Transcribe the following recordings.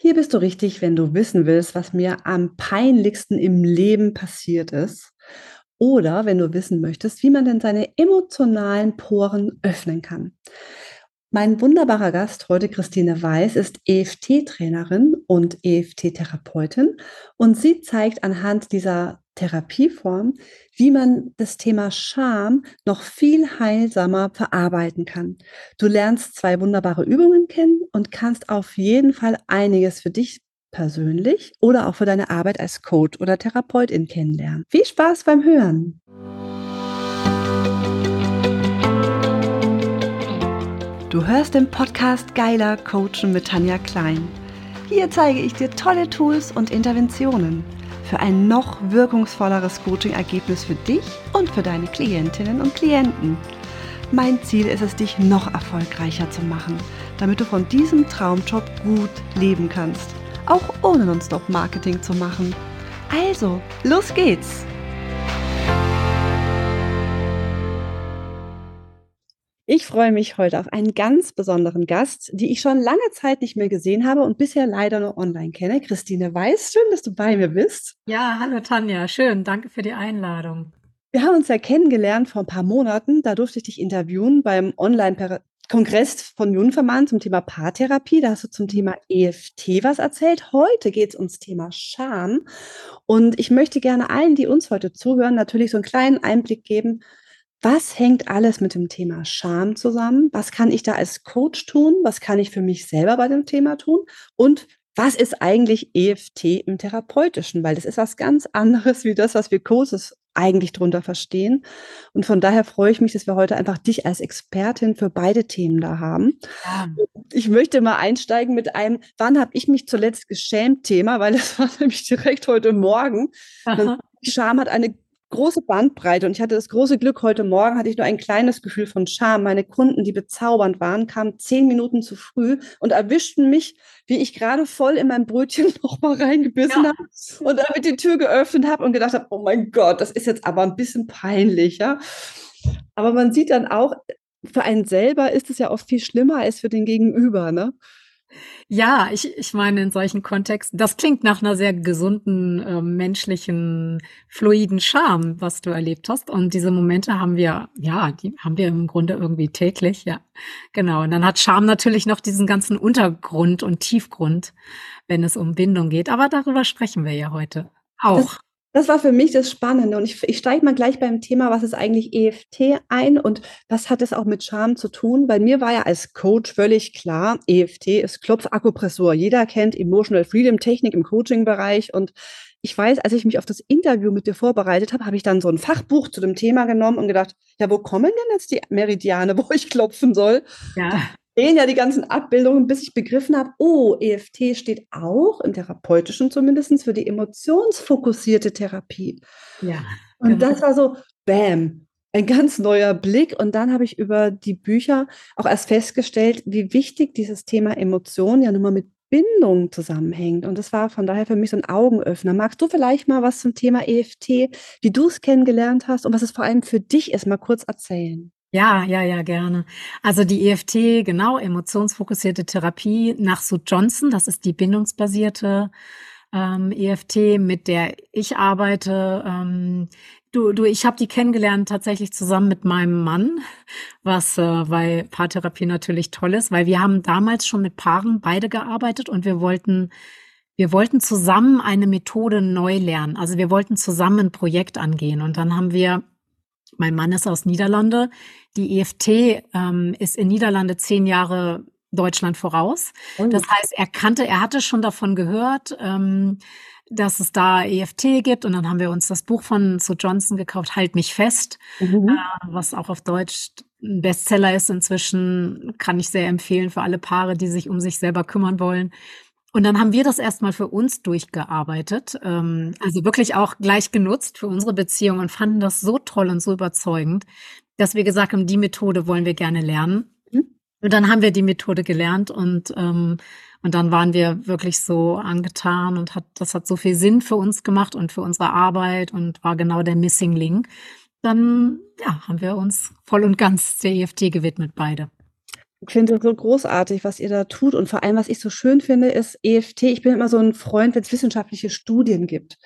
Hier bist du richtig, wenn du wissen willst, was mir am peinlichsten im Leben passiert ist. Oder wenn du wissen möchtest, wie man denn seine emotionalen Poren öffnen kann. Mein wunderbarer Gast heute, Christine Weiß, ist EFT-Trainerin und EFT-Therapeutin und sie zeigt anhand dieser Therapieform, wie man das Thema Scham noch viel heilsamer verarbeiten kann. Du lernst zwei wunderbare Übungen kennen und kannst auf jeden Fall einiges für dich persönlich oder auch für deine Arbeit als Coach oder Therapeutin kennenlernen. Viel Spaß beim Hören! Du hörst den Podcast Geiler Coachen mit Tanja Klein. Hier zeige ich dir tolle Tools und Interventionen für ein noch wirkungsvolleres Coaching-Ergebnis für dich und für deine Klientinnen und Klienten. Mein Ziel ist es, dich noch erfolgreicher zu machen, damit du von diesem Traumjob gut leben kannst, auch ohne Non-Stop-Marketing zu machen. Also, los geht's! Ich freue mich heute auf einen ganz besonderen Gast, die ich schon lange Zeit nicht mehr gesehen habe und bisher leider nur online kenne. Christine Weiß, schön, dass du bei mir bist. Ja, hallo Tanja, schön, danke für die Einladung. Wir haben uns ja kennengelernt vor ein paar Monaten. Da durfte ich dich interviewen beim Online-Kongress von Junfermann zum Thema Paartherapie. Da hast du zum Thema EFT was erzählt. Heute geht es ums Thema Scham. Und ich möchte gerne allen, die uns heute zuhören, natürlich so einen kleinen Einblick geben, was hängt alles mit dem Thema Scham zusammen? Was kann ich da als Coach tun? Was kann ich für mich selber bei dem Thema tun? Und was ist eigentlich EFT im Therapeutischen? Weil das ist was ganz anderes wie das, was wir Coaches eigentlich drunter verstehen. Und von daher freue ich mich, dass wir heute einfach dich als Expertin für beide Themen da haben. Ja. Ich möchte mal einsteigen mit einem, wann habe ich mich zuletzt geschämt Thema, weil das war nämlich direkt heute Morgen. Scham hat eine große Bandbreite und ich hatte das große Glück, heute Morgen hatte ich nur ein kleines Gefühl von Scham. Meine Kunden, die bezaubernd waren, kamen zehn Minuten zu früh und erwischten mich, wie ich gerade voll in mein Brötchen noch mal reingebissen ja. habe und damit die Tür geöffnet habe und gedacht habe, oh mein Gott, das ist jetzt aber ein bisschen peinlich, ja. Aber man sieht dann auch, für einen selber ist es ja oft viel schlimmer als für den Gegenüber, ne? Ja, ich, ich meine in solchen Kontexten, das klingt nach einer sehr gesunden, äh, menschlichen, fluiden Charme, was du erlebt hast. Und diese Momente haben wir, ja, die haben wir im Grunde irgendwie täglich, ja. Genau. Und dann hat Charme natürlich noch diesen ganzen Untergrund und Tiefgrund, wenn es um Bindung geht. Aber darüber sprechen wir ja heute auch. Das war für mich das Spannende. Und ich, ich steige mal gleich beim Thema, was ist eigentlich EFT ein und was hat es auch mit Charme zu tun? Bei mir war ja als Coach völlig klar, EFT ist Klopfakupressur. Jeder kennt Emotional Freedom Technik im Coaching-Bereich. Und ich weiß, als ich mich auf das Interview mit dir vorbereitet habe, habe ich dann so ein Fachbuch zu dem Thema genommen und gedacht, ja, wo kommen denn jetzt die Meridiane, wo ich klopfen soll? Ja sehen ja die ganzen Abbildungen, bis ich begriffen habe, oh, EFT steht auch im therapeutischen zumindest für die emotionsfokussierte Therapie. Ja. Und genau. das war so, bam, ein ganz neuer Blick. Und dann habe ich über die Bücher auch erst festgestellt, wie wichtig dieses Thema Emotionen ja nun mal mit Bindung zusammenhängt. Und das war von daher für mich so ein Augenöffner. Magst du vielleicht mal was zum Thema EFT, wie du es kennengelernt hast und was es vor allem für dich ist, mal kurz erzählen? Ja, ja, ja, gerne. Also die EFT, genau, emotionsfokussierte Therapie nach Sue Johnson, das ist die bindungsbasierte ähm, EFT, mit der ich arbeite. Ähm, du, du, ich habe die kennengelernt tatsächlich zusammen mit meinem Mann, was äh, bei Paartherapie natürlich toll ist, weil wir haben damals schon mit Paaren beide gearbeitet und wir wollten wir wollten zusammen eine Methode neu lernen. Also wir wollten zusammen ein Projekt angehen. Und dann haben wir mein Mann ist aus Niederlande. Die EFT ähm, ist in Niederlande zehn Jahre Deutschland voraus. Oh. Das heißt, er kannte, er hatte schon davon gehört, ähm, dass es da EFT gibt. Und dann haben wir uns das Buch von Sue Johnson gekauft, Halt mich fest, mhm. äh, was auch auf Deutsch ein Bestseller ist inzwischen. Kann ich sehr empfehlen für alle Paare, die sich um sich selber kümmern wollen. Und dann haben wir das erstmal für uns durchgearbeitet, ähm, also wirklich auch gleich genutzt für unsere Beziehung und fanden das so toll und so überzeugend, dass wir gesagt haben, die Methode wollen wir gerne lernen. Mhm. Und dann haben wir die Methode gelernt und ähm, und dann waren wir wirklich so angetan und hat das hat so viel Sinn für uns gemacht und für unsere Arbeit und war genau der Missing Link. Dann ja, haben wir uns voll und ganz der EFT gewidmet beide. Ich finde es so großartig, was ihr da tut. Und vor allem, was ich so schön finde, ist EFT. Ich bin immer so ein Freund, wenn es wissenschaftliche Studien gibt.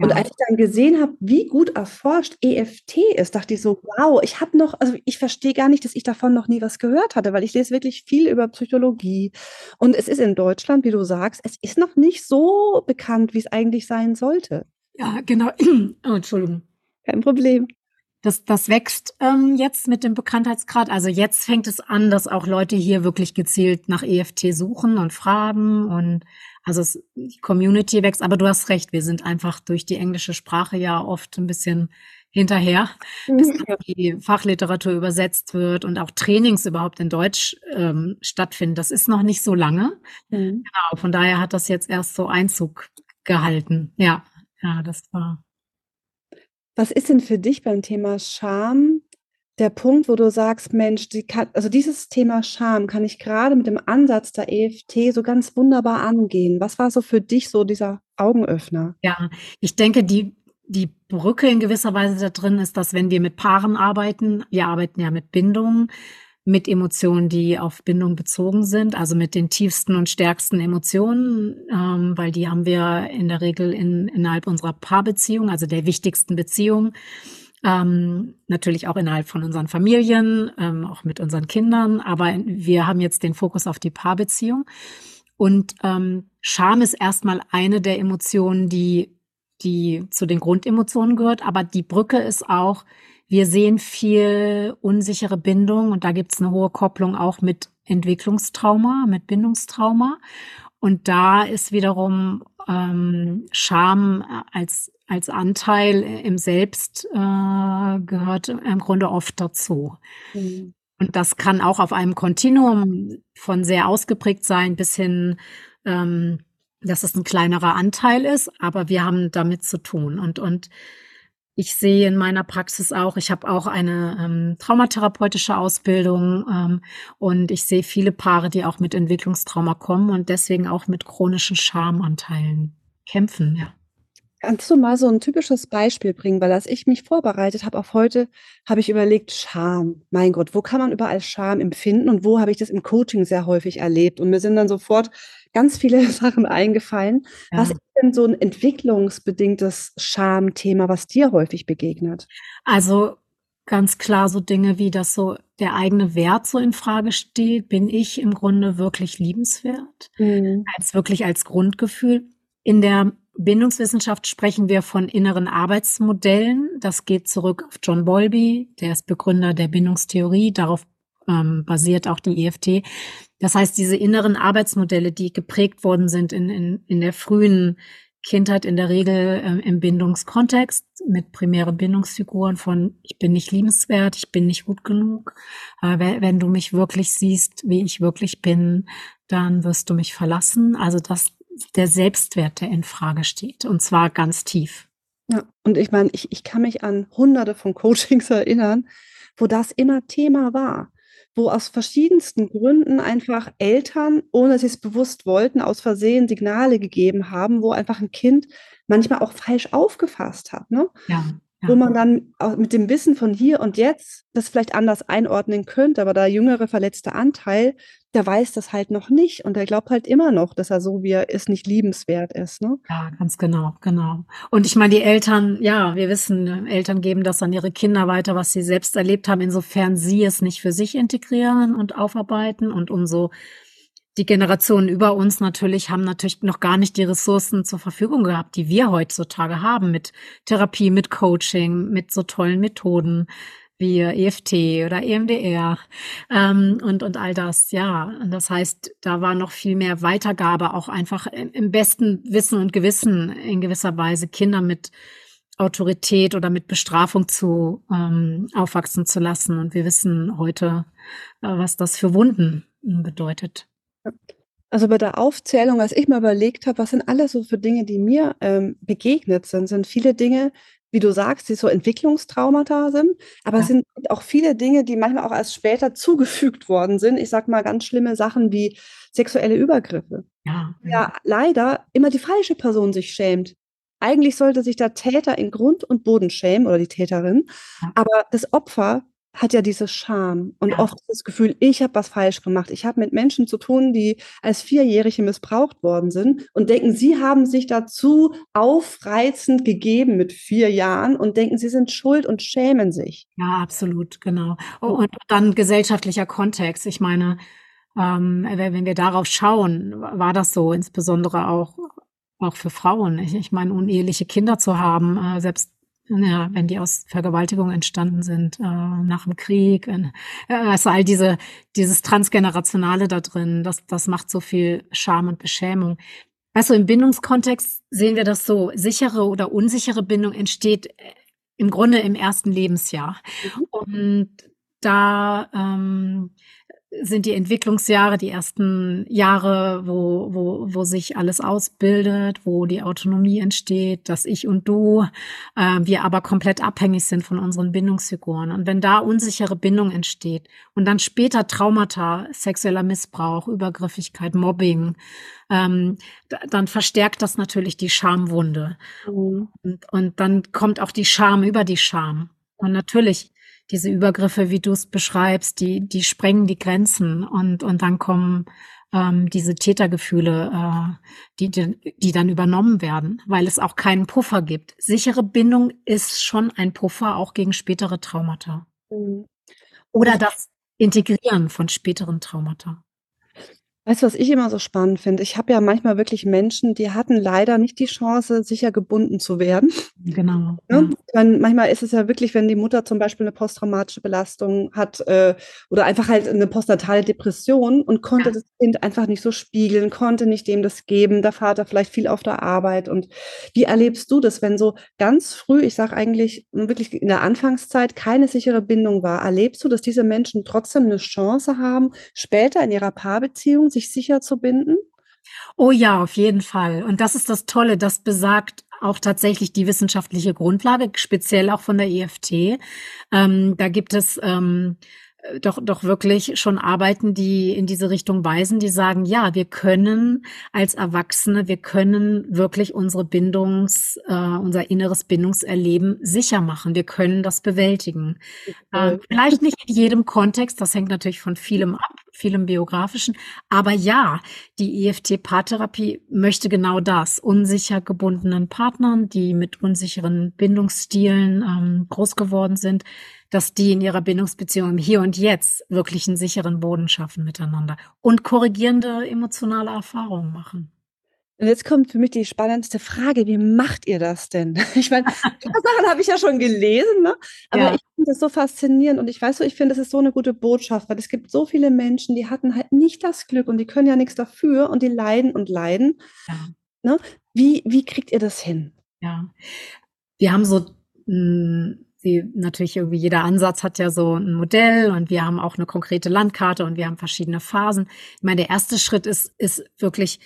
Und Ja. als ich dann gesehen habe, wie gut erforscht EFT ist, dachte ich so, wow, ich habe noch, also ich verstehe gar nicht, dass ich davon noch nie was gehört hatte, weil ich lese wirklich viel über Psychologie. Und es ist in Deutschland, wie du sagst, es ist noch nicht so bekannt, wie es eigentlich sein sollte. Ja, genau. Oh, Entschuldigung. Kein Problem. Das, das wächst ähm, jetzt mit dem Bekanntheitsgrad. Also jetzt fängt es an, dass auch Leute hier wirklich gezielt nach EFT suchen und fragen und also es, die Community wächst. Aber du hast recht, wir sind einfach durch die englische Sprache ja oft ein bisschen hinterher, bis dann die Fachliteratur übersetzt wird und auch Trainings überhaupt in Deutsch ähm, stattfinden. Das ist noch nicht so lange. Mhm. Genau, von daher hat das jetzt erst so Einzug gehalten. Ja, ja, das war. Was ist denn für dich beim Thema Scham der Punkt, wo du sagst, Mensch, die kann, also dieses Thema Scham kann ich gerade mit dem Ansatz der EFT so ganz wunderbar angehen. Was war so für dich so dieser Augenöffner? Ja, ich denke, die, die Brücke in gewisser Weise da drin ist, dass wenn wir mit Paaren arbeiten, wir arbeiten ja mit Bindungen, mit Emotionen, die auf Bindung bezogen sind, also mit den tiefsten und stärksten Emotionen, ähm, weil die haben wir in der Regel in, innerhalb unserer Paarbeziehung, also der wichtigsten Beziehung, ähm, natürlich auch innerhalb von unseren Familien, ähm, auch mit unseren Kindern, aber wir haben jetzt den Fokus auf die Paarbeziehung. Und ähm, Scham ist erstmal eine der Emotionen, die, die zu den Grundemotionen gehört, aber die Brücke ist auch, wir sehen viel unsichere Bindung und da gibt es eine hohe Kopplung auch mit Entwicklungstrauma, mit Bindungstrauma. Und da ist wiederum ähm, Scham als, als Anteil im Selbst äh, gehört im Grunde oft dazu. Mhm. Und das kann auch auf einem Kontinuum von sehr ausgeprägt sein bis hin, ähm, dass es ein kleinerer Anteil ist, aber wir haben damit zu tun. Und, und ich sehe in meiner Praxis auch, ich habe auch eine ähm, traumatherapeutische Ausbildung ähm, und ich sehe viele Paare, die auch mit Entwicklungstrauma kommen und deswegen auch mit chronischen Schamanteilen kämpfen, ja. Kannst du mal so ein typisches Beispiel bringen? Weil als ich mich vorbereitet habe auf heute, habe ich überlegt, Scham. Mein Gott, wo kann man überall Scham empfinden und wo habe ich das im Coaching sehr häufig erlebt? Und mir sind dann sofort ganz viele Sachen eingefallen. Was Ja. ist denn so ein entwicklungsbedingtes Schamthema, was dir häufig begegnet? Also ganz klar so Dinge wie, dass so der eigene Wert so in Frage steht. Bin ich im Grunde wirklich liebenswert? Mhm. Als wirklich als Grundgefühl. In der Bindungswissenschaft sprechen wir von inneren Arbeitsmodellen. Das geht zurück auf John Bowlby, der ist Begründer der Bindungstheorie. Darauf ähm, basiert auch die EFT. Das heißt, diese inneren Arbeitsmodelle, die geprägt worden sind in, in, in der frühen Kindheit, in der Regel ähm, im Bindungskontext mit primären Bindungsfiguren von ich bin nicht liebenswert, ich bin nicht gut genug. Äh, wenn, du mich wirklich siehst, wie ich wirklich bin, dann wirst du mich verlassen. Also das der Selbstwert, der in Frage steht und zwar ganz tief. Ja, und ich meine, ich, ich kann mich an hunderte von Coachings erinnern, wo das immer Thema war, wo aus verschiedensten Gründen einfach Eltern, ohne dass sie es bewusst wollten, aus Versehen Signale gegeben haben, wo einfach ein Kind manchmal auch falsch aufgefasst hat, ne? Ja, Wo man dann auch mit dem Wissen von hier und jetzt das vielleicht anders einordnen könnte, aber der jüngere verletzte Anteil, der weiß das halt noch nicht und der glaubt halt immer noch, dass er so wie er ist nicht liebenswert ist, ne? Ja, ganz genau, genau. Und ich meine, die Eltern, ja, wir wissen, ne, Eltern geben das an ihre Kinder weiter, was sie selbst erlebt haben, insofern sie es nicht für sich integrieren und aufarbeiten und umso die Generationen über uns natürlich haben natürlich noch gar nicht die Ressourcen zur Verfügung gehabt, die wir heutzutage haben mit Therapie, mit Coaching, mit so tollen Methoden wie EFT oder EMDR ähm, und, und all das. Ja, und das heißt, da war noch viel mehr Weitergabe, auch einfach im, im besten Wissen und Gewissen in gewisser Weise Kinder mit Autorität oder mit Bestrafung zu ähm, aufwachsen zu lassen. Und wir wissen heute, äh, was das für Wunden bedeutet. Also bei der Aufzählung, als ich mir überlegt habe, was sind alles so für Dinge, die mir ähm, begegnet sind, sind viele Dinge, wie du sagst, die so Entwicklungstraumata sind, aber Ja. es sind auch viele Dinge, die manchmal auch erst später zugefügt worden sind. Ich sag mal ganz schlimme Sachen wie sexuelle Übergriffe. Ja, Ja, leider immer die falsche Person sich schämt. Eigentlich sollte sich der Täter in Grund und Boden schämen oder die Täterin, Ja. aber das Opfer hat ja diese Scham und ja. oft das Gefühl, ich habe was falsch gemacht. Ich habe mit Menschen zu tun, die als Vierjährige missbraucht worden sind und denken, sie haben sich dazu aufreizend gegeben mit vier Jahren und denken, sie sind schuld und schämen sich. Ja, absolut, genau. Und dann gesellschaftlicher Kontext. Ich meine, ähm, wenn wir darauf schauen, war das so, insbesondere auch, auch für Frauen. Ich, ich meine, uneheliche Kinder zu haben, äh, selbst ja, wenn die aus Vergewaltigung entstanden sind, äh, nach dem Krieg, äh, also all diese, dieses Transgenerationale da drin, das, das macht so viel Scham und Beschämung. Weißt du, im Bindungskontext sehen wir das so, sichere oder unsichere Bindung entsteht äh, im Grunde im ersten Lebensjahr. Mhm. Und da ähm, sind die Entwicklungsjahre, die ersten Jahre, wo, wo, wo sich alles ausbildet, wo die Autonomie entsteht, dass ich und du, äh, wir aber komplett abhängig sind von unseren Bindungsfiguren. Und wenn da unsichere Bindung entsteht und dann später Traumata, sexueller Missbrauch, Übergriffigkeit, Mobbing, ähm, dann verstärkt das natürlich die Schamwunde. Mhm. Und, und dann kommt auch die Scham über die Scham. Und natürlich diese Übergriffe, wie du es beschreibst, die, die sprengen die Grenzen und, und dann kommen ähm, diese Tätergefühle, äh, die, die, die dann übernommen werden, weil es auch keinen Puffer gibt. Sichere Bindung ist schon ein Puffer auch gegen spätere Traumata. Mhm. Oder das Integrieren von späteren Traumata. Weißt du, was ich immer so spannend finde? Ich habe ja manchmal wirklich Menschen, die hatten leider nicht die Chance, sicher gebunden zu werden. Genau. Ne? Ja. manchmal ist es ja wirklich, wenn die Mutter zum Beispiel eine posttraumatische Belastung hat äh, oder einfach halt eine postnatale Depression und konnte ja. das Kind einfach nicht so spiegeln, konnte nicht dem das geben, der Vater vielleicht viel auf der Arbeit. Und wie erlebst du das, wenn so ganz früh, ich sage eigentlich wirklich in der Anfangszeit, keine sichere Bindung war? Erlebst du, dass diese Menschen trotzdem eine Chance haben, später in ihrer Paarbeziehung sich sicher zu binden? Oh ja, auf jeden Fall. Und das ist das Tolle, das besagt auch tatsächlich die wissenschaftliche Grundlage, speziell auch von der EFT. Ähm, da gibt es ähm, äh, doch, doch wirklich schon arbeiten, die in diese Richtung weisen, die sagen, ja, wir können als Erwachsene, wir können wirklich unsere Bindungs, äh, unser inneres Bindungserleben sicher machen. Wir können das bewältigen. Äh, vielleicht nicht in jedem Kontext, das hängt natürlich von vielem ab, vielem biografischen. Aber ja, die EFT-Paartherapie möchte genau das. Unsicher gebundenen Partnern, die mit unsicheren Bindungsstilen ähm, groß geworden sind, dass die in ihrer Bindungsbeziehung im Hier und Jetzt wirklich einen sicheren Boden schaffen miteinander und korrigierende emotionale Erfahrungen machen. Und jetzt kommt für mich die spannendste Frage, wie macht ihr das denn? Ich meine, Sachen habe ich ja schon gelesen, ne? aber ja. ich finde das so faszinierend und ich weiß so, ich finde, das ist so eine gute Botschaft, weil es gibt so viele Menschen, die hatten halt nicht das Glück und die können ja nichts dafür und die leiden und leiden. Ja. Ne? Wie, wie kriegt ihr das hin? Ja, wir haben so mh, hm, wie natürlich irgendwie jeder Ansatz hat ja so ein Modell und wir haben auch eine konkrete Landkarte und wir haben verschiedene Phasen. Ich meine, der erste Schritt ist, ist wirklich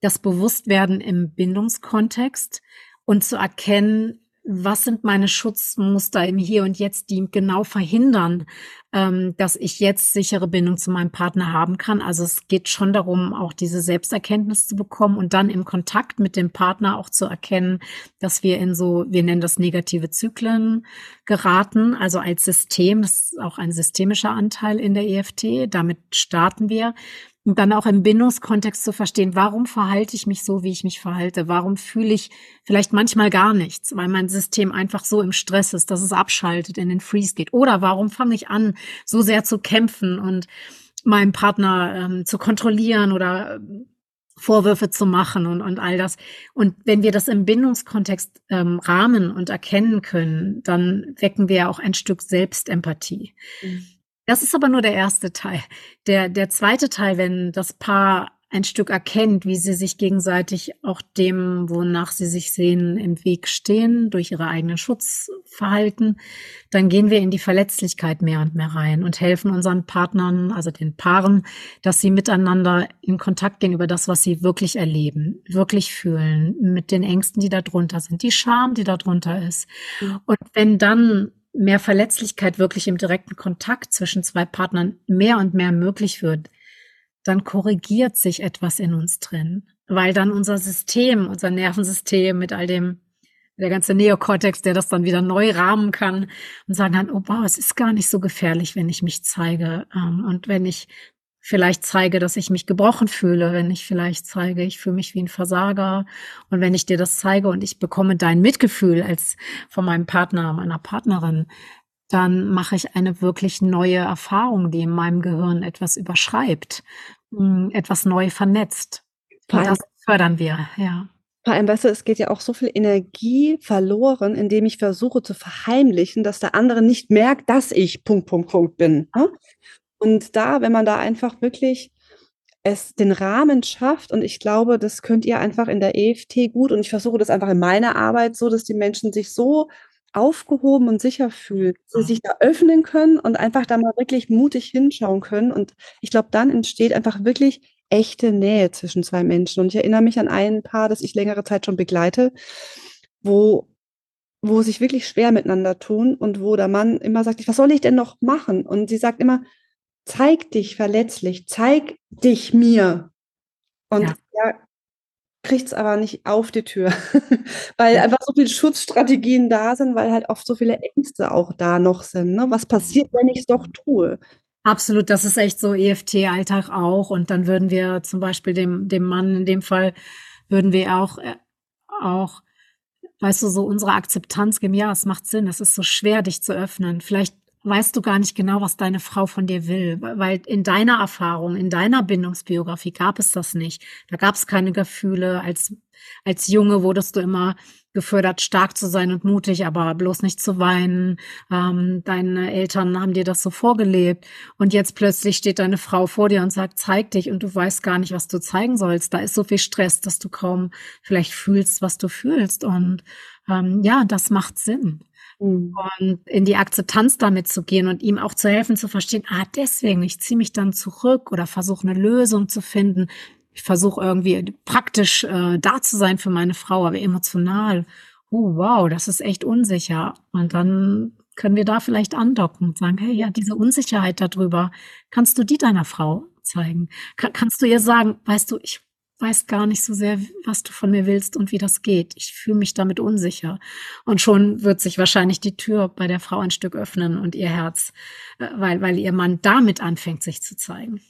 das Bewusstwerden im Bindungskontext und zu erkennen, was sind meine Schutzmuster im Hier und Jetzt, die genau verhindern, ähm, dass ich jetzt sichere Bindung zu meinem Partner haben kann. Also es geht schon darum, auch diese Selbsterkenntnis zu bekommen und dann im Kontakt mit dem Partner auch zu erkennen, dass wir in so, wir nennen das negative Zyklen geraten, also als System, das ist auch ein systemischer Anteil in der EFT. Damit starten wir. Und dann auch im Bindungskontext zu verstehen, warum verhalte ich mich so, wie ich mich verhalte? Warum fühle ich vielleicht manchmal gar nichts, weil mein System einfach so im Stress ist, dass es abschaltet, in den Freeze geht? Oder warum fange ich an, so sehr zu kämpfen und meinen Partner ähm, zu kontrollieren oder ähm, Vorwürfe zu machen und, und all das. Und wenn wir das im Bindungskontext ähm, rahmen und erkennen können, dann wecken wir auch ein Stück Selbstempathie. Mhm. Das ist aber nur der erste Teil. Der, der zweite Teil, wenn das Paar ein Stück erkennt, wie sie sich gegenseitig auch dem, wonach sie sich sehen, im Weg stehen, durch ihre eigenen Schutzverhalten, dann gehen wir in die Verletzlichkeit mehr und mehr rein und helfen unseren Partnern, also den Paaren, dass sie miteinander in Kontakt gehen über das, was sie wirklich erleben, wirklich fühlen, mit den Ängsten, die da drunter sind, die Scham, die da drunter ist. Und wenn dann mehr Verletzlichkeit wirklich im direkten Kontakt zwischen zwei Partnern mehr und mehr möglich wird, dann korrigiert sich etwas in uns drin, weil dann unser System, unser Nervensystem mit all dem der ganze Neokortex, der das dann wieder neu rahmen kann und sagen dann, oh wow, es ist gar nicht so gefährlich, wenn ich mich zeige. Ähm, und wenn ich vielleicht zeige, dass ich mich gebrochen fühle, wenn ich vielleicht zeige, ich fühle mich wie ein Versager. Und wenn ich dir das zeige und ich bekomme dein Mitgefühl als von meinem Partner, meiner Partnerin, dann mache ich eine wirklich neue Erfahrung, die in meinem Gehirn etwas überschreibt, hm, etwas neu vernetzt. Und das fördern wir, ja. Vor allem, weißt du, es geht ja auch so viel Energie verloren, indem ich versuche zu verheimlichen, dass der andere nicht merkt, dass ich Punkt, Punkt, Punkt bin. Und da, wenn man da einfach wirklich es den Rahmen schafft, und ich glaube, das könnt ihr einfach in der EFT gut, und ich versuche das einfach in meiner Arbeit so, dass die Menschen sich so aufgehoben und sicher fühlen, dass sie sich da öffnen können und einfach da mal wirklich mutig hinschauen können. Und ich glaube, dann entsteht einfach wirklich echte Nähe zwischen zwei Menschen. Und ich erinnere mich an ein Paar, das ich längere Zeit schon begleite, wo, wo sich wirklich schwer miteinander tun und wo der Mann immer sagt, was soll ich denn noch machen? Und sie sagt immer, zeig dich verletzlich, zeig dich mir. Und ja. er kriegt es aber nicht auf die Tür, weil ja. einfach so viele Schutzstrategien da sind, weil halt oft so viele Ängste auch da noch sind. Ne? Was passiert, wenn ich es doch tue? Absolut, das ist echt so EFT-Alltag auch. Und dann würden wir zum Beispiel dem, dem Mann in dem Fall, würden wir auch, äh, auch, weißt du, so unsere Akzeptanz geben, ja, es macht Sinn, es ist so schwer, dich zu öffnen. Vielleicht weißt du gar nicht genau, was deine Frau von dir will, weil in deiner Erfahrung, in deiner Bindungsbiografie gab es das nicht. Da gab es keine Gefühle. Als, als Junge wurdest du immer gefördert, stark zu sein und mutig, aber bloß nicht zu weinen. Ähm, deine Eltern haben dir das so vorgelebt. Und jetzt plötzlich steht deine Frau vor dir und sagt, zeig dich und du weißt gar nicht, was du zeigen sollst. Da ist so viel Stress, dass du kaum vielleicht fühlst, was du fühlst. Und ähm, ja, das macht Sinn. Mhm. Und in die Akzeptanz damit zu gehen und ihm auch zu helfen, zu verstehen, ah, deswegen, ich ziehe mich dann zurück oder versuche eine Lösung zu finden. Ich versuche irgendwie praktisch äh, da zu sein für meine Frau, aber emotional. Oh, wow, das ist echt unsicher. Und dann können wir da vielleicht andocken und sagen, hey, ja, diese Unsicherheit darüber, kannst du die deiner Frau zeigen? Kann, kannst du ihr sagen, weißt du, ich weiß gar nicht so sehr, was du von mir willst und wie das geht. Ich fühle mich damit unsicher. Und schon wird sich wahrscheinlich die Tür bei der Frau ein Stück öffnen und ihr Herz, äh, weil, weil ihr Mann damit anfängt, sich zu zeigen.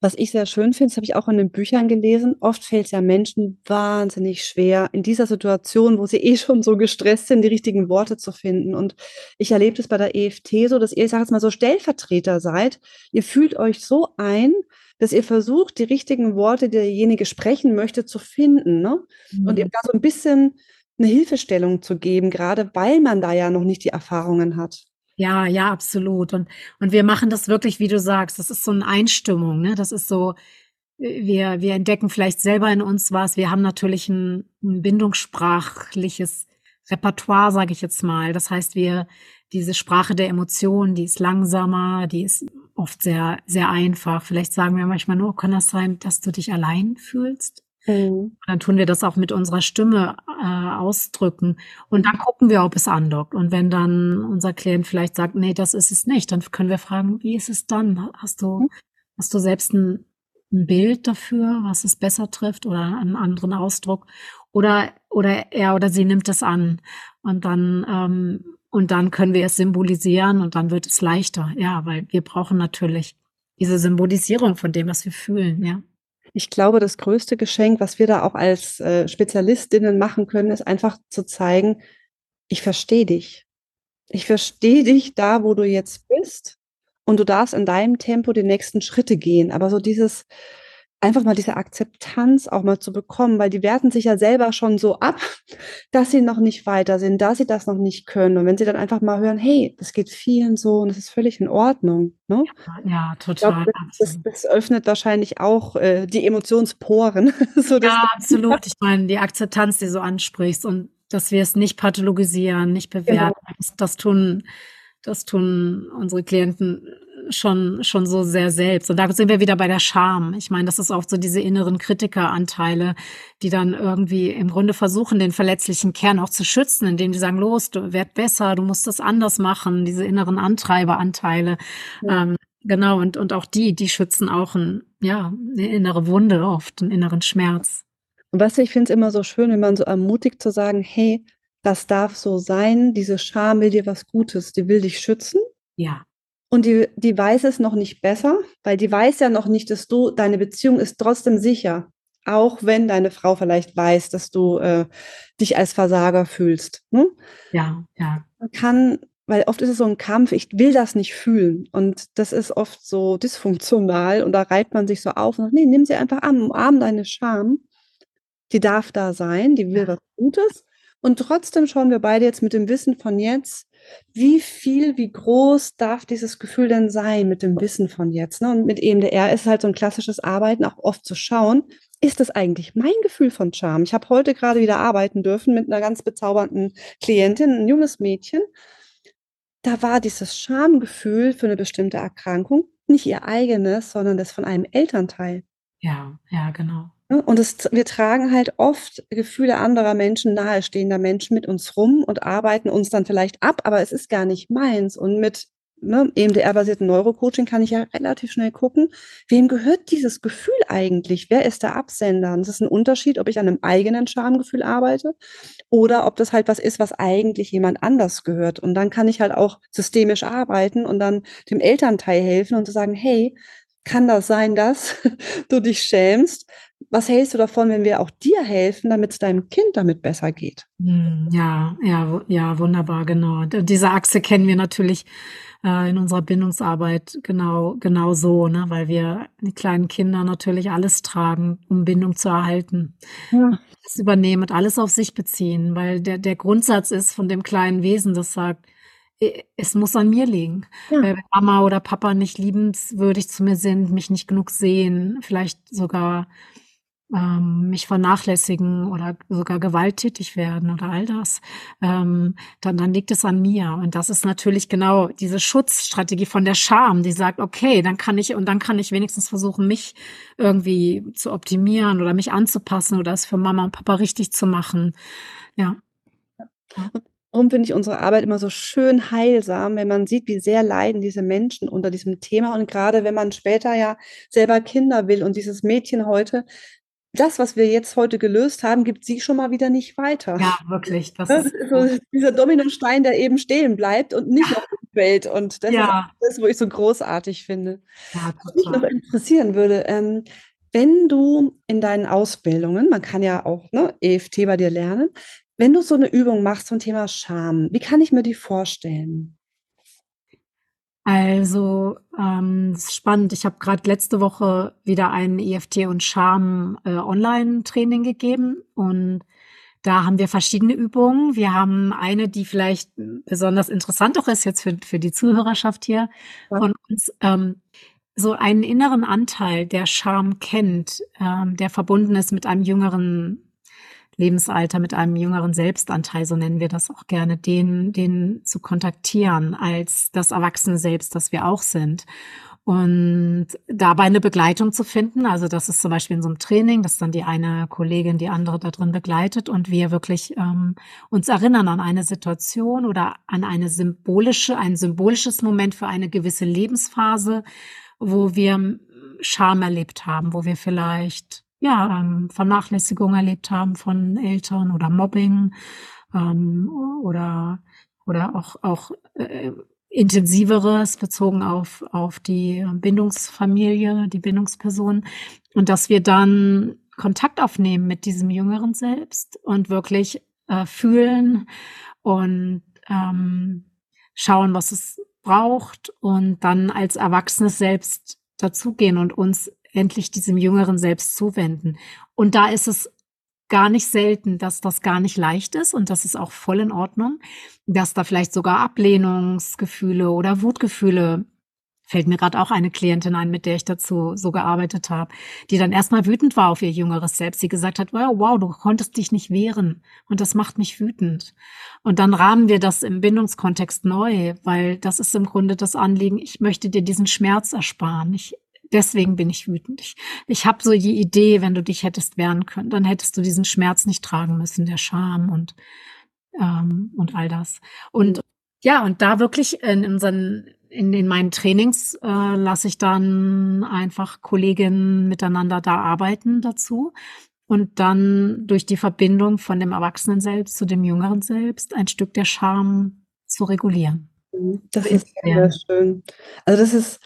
Was ich sehr schön finde, das habe ich auch in den Büchern gelesen, oft fällt es ja Menschen wahnsinnig schwer, in dieser Situation, wo sie eh schon so gestresst sind, die richtigen Worte zu finden. Und ich erlebe das bei der EFT so, dass ihr, ich sage jetzt mal so, Stellvertreter seid. Ihr fühlt euch so ein, dass ihr versucht, die richtigen Worte, die derjenige sprechen möchte, zu finden. Ne? Mhm. Und ihr da so ein bisschen eine Hilfestellung zu geben, gerade weil man da ja noch nicht die Erfahrungen hat. Ja, ja, absolut. Und, und wir machen das wirklich, wie du sagst, das ist so eine Einstimmung, ne? Das ist so, wir, wir entdecken vielleicht selber in uns was. Wir haben natürlich ein, ein bindungssprachliches Repertoire, sage ich jetzt mal. Das heißt, wir, diese Sprache der Emotionen, die ist langsamer, die ist oft sehr, sehr einfach. Vielleicht sagen wir manchmal nur, kann das sein, dass du dich allein fühlst? Mhm. Dann tun wir das auch mit unserer Stimme äh, ausdrücken und dann gucken wir, ob es andockt. Und wenn dann unser Klient vielleicht sagt, nee, das ist es nicht, dann können wir fragen, wie ist es dann? Hast du, mhm. hast du selbst ein, ein Bild dafür, was es besser trifft oder einen anderen Ausdruck? Oder, oder er oder sie nimmt es an und dann ähm, und dann können wir es symbolisieren und dann wird es leichter. Ja, weil wir brauchen natürlich diese Symbolisierung von dem, was wir fühlen, ja. Ich glaube, das größte Geschenk, was wir da auch als äh, Spezialistinnen machen können, ist einfach zu zeigen, ich verstehe dich. Ich verstehe dich da, wo du jetzt bist und du darfst in deinem Tempo die nächsten Schritte gehen. Aber so dieses, einfach mal diese Akzeptanz auch mal zu bekommen, weil die werten sich ja selber schon so ab, dass sie noch nicht weiter sind, dass sie das noch nicht können. Und wenn sie dann einfach mal hören, hey, das geht vielen so und es ist völlig in Ordnung. Ne? Ja, ja, total. Glaub, das, das, öffnet wahrscheinlich auch äh, die Emotionsporen. so ja, absolut. Ich meine, die Akzeptanz, die du ansprichst und dass wir es nicht pathologisieren, nicht bewerten, genau. das, das tun das tun unsere Klienten schon, schon so sehr selbst. Und da sind wir wieder bei der Scham. Ich meine, das ist oft so diese inneren Kritikeranteile, die dann irgendwie im Grunde versuchen, den verletzlichen Kern auch zu schützen, indem die sagen, los, du werd besser, du musst das anders machen, diese inneren Antreiberanteile. Ja. Ähm, genau, und, und auch die, die schützen auch ein, ja, eine innere Wunde oft, einen inneren Schmerz. Und was ich finde es immer so schön, wenn man so ermutigt zu sagen, hey, das darf so sein, diese Scham will dir was Gutes, die will dich schützen. Ja. Und die, die weiß es noch nicht besser, weil die weiß ja noch nicht, dass du, deine Beziehung ist trotzdem sicher. Auch wenn deine Frau vielleicht weiß, dass du äh, dich als Versager fühlst. Ne? Ja, ja. Man kann, weil oft ist es so ein Kampf, ich will das nicht fühlen. Und das ist oft so dysfunktional und da reibt man sich so auf und sagt, nee, nimm sie einfach an, umarm deine Scham. Die darf da sein, die will ja. was Gutes. Und trotzdem schauen wir beide jetzt mit dem Wissen von jetzt, wie viel, wie groß darf dieses Gefühl denn sein mit dem Wissen von jetzt? Ne? Und mit EMDR ist halt so ein klassisches Arbeiten, auch oft zu schauen, ist das eigentlich mein Gefühl von Charme? Ich habe heute gerade wieder arbeiten dürfen mit einer ganz bezaubernden Klientin, ein junges Mädchen. Da war dieses Schamgefühl für eine bestimmte Erkrankung nicht ihr eigenes, sondern das von einem Elternteil. Ja, ja, genau. Ne? Und es, wir tragen halt oft Gefühle anderer Menschen, nahestehender Menschen mit uns rum und arbeiten uns dann vielleicht ab, aber es ist gar nicht meins. Und mit ne, EMDR-basierten Neurocoaching kann ich ja relativ schnell gucken, wem gehört dieses Gefühl eigentlich? Wer ist der Absender? Und es ist ein Unterschied, ob ich an einem eigenen Schamgefühl arbeite oder ob das halt was ist, was eigentlich jemand anders gehört. Und dann kann ich halt auch systemisch arbeiten und dann dem Elternteil helfen und zu sagen, hey, kann das sein, dass du dich schämst? Was hältst du davon, wenn wir auch dir helfen, damit es deinem Kind damit besser geht? Hm, ja, ja, ja, wunderbar, genau. Diese Achse kennen wir natürlich äh, in unserer Bindungsarbeit genau, genau so, ne? weil wir die kleinen Kinder natürlich alles tragen, um Bindung zu erhalten. Ja. Das übernehmen und alles auf sich beziehen, weil der, der Grundsatz ist von dem kleinen Wesen, das sagt, es muss an mir liegen. Ja. Wenn Mama oder Papa nicht liebenswürdig zu mir sind, mich nicht genug sehen, vielleicht sogar ähm, mich vernachlässigen oder sogar gewalttätig werden oder all das, ähm, dann, dann liegt es an mir. Und das ist natürlich genau diese Schutzstrategie von der Scham, die sagt, okay, dann kann ich, und dann kann ich wenigstens versuchen, mich irgendwie zu optimieren oder mich anzupassen oder es für Mama und Papa richtig zu machen. Ja. Darum finde ich unsere Arbeit immer so schön heilsam, wenn man sieht, wie sehr leiden diese Menschen unter diesem Thema. Und gerade wenn man später ja selber Kinder will und dieses Mädchen heute, das, was wir jetzt heute gelöst haben, gibt sie schon mal wieder nicht weiter. Ja, wirklich. Das, das ist so dieser Dominostein, der eben stehen bleibt und nicht ja. auf die Welt. Und das ja. ist das, wo ich so großartig finde. Ja, was mich noch interessieren würde, ähm, wenn du in deinen Ausbildungen, man kann ja auch ne, EFT bei dir lernen, wenn du so eine Übung machst zum Thema Scham, wie kann ich mir die vorstellen? Also, ähm, ist spannend. Ich habe gerade letzte Woche wieder ein EFT und Scham äh, Online-Training gegeben und da haben wir verschiedene Übungen. Wir haben eine, die vielleicht besonders interessant auch ist jetzt für, für die Zuhörerschaft hier ja. von uns. Ähm, so einen inneren Anteil, der Scham kennt, ähm, der verbunden ist mit einem jüngeren Lebensalter mit einem jüngeren Selbstanteil, so nennen wir das auch gerne, den, den zu kontaktieren als das Erwachsene selbst, das wir auch sind. Und dabei eine Begleitung zu finden, also das ist zum Beispiel in so einem Training, dass dann die eine Kollegin die andere da drin begleitet und wir wirklich ähm, uns erinnern an eine Situation oder an eine symbolische, ein symbolisches Moment für eine gewisse Lebensphase, wo wir Scham erlebt haben, wo wir vielleicht ja, ähm, Vernachlässigung erlebt haben von Eltern oder Mobbing ähm, oder, oder auch, auch äh, intensiveres bezogen auf, auf die Bindungsfamilie, die Bindungsperson. Und dass wir dann Kontakt aufnehmen mit diesem jüngeren Selbst und wirklich äh, fühlen und ähm, schauen, was es braucht und dann als Erwachsenes selbst dazugehen und uns endlich diesem jüngeren Selbst zuwenden. Und da ist es gar nicht selten, dass das gar nicht leicht ist und das ist auch voll in Ordnung, dass da vielleicht sogar Ablehnungsgefühle oder Wutgefühle fällt mir gerade auch eine Klientin ein, mit der ich dazu so gearbeitet habe, die dann erstmal wütend war auf ihr jüngeres Selbst, die gesagt hat, wow, wow, du konntest dich nicht wehren und das macht mich wütend. Und dann rahmen wir das im Bindungskontext neu, weil das ist im Grunde das Anliegen, ich möchte dir diesen Schmerz ersparen. Ich deswegen bin ich wütend. Ich, ich habe so die Idee, wenn du dich hättest wehren können, dann hättest du diesen Schmerz nicht tragen müssen, der Scham und, ähm, und all das. Und ja, und da wirklich in unseren in, in meinen Trainings äh, lasse ich dann einfach Kolleginnen miteinander da arbeiten dazu. und dann durch die Verbindung von dem Erwachsenen selbst zu dem jüngeren Selbst ein Stück der Scham zu regulieren. Mhm. Das ist sehr schön. Also das ist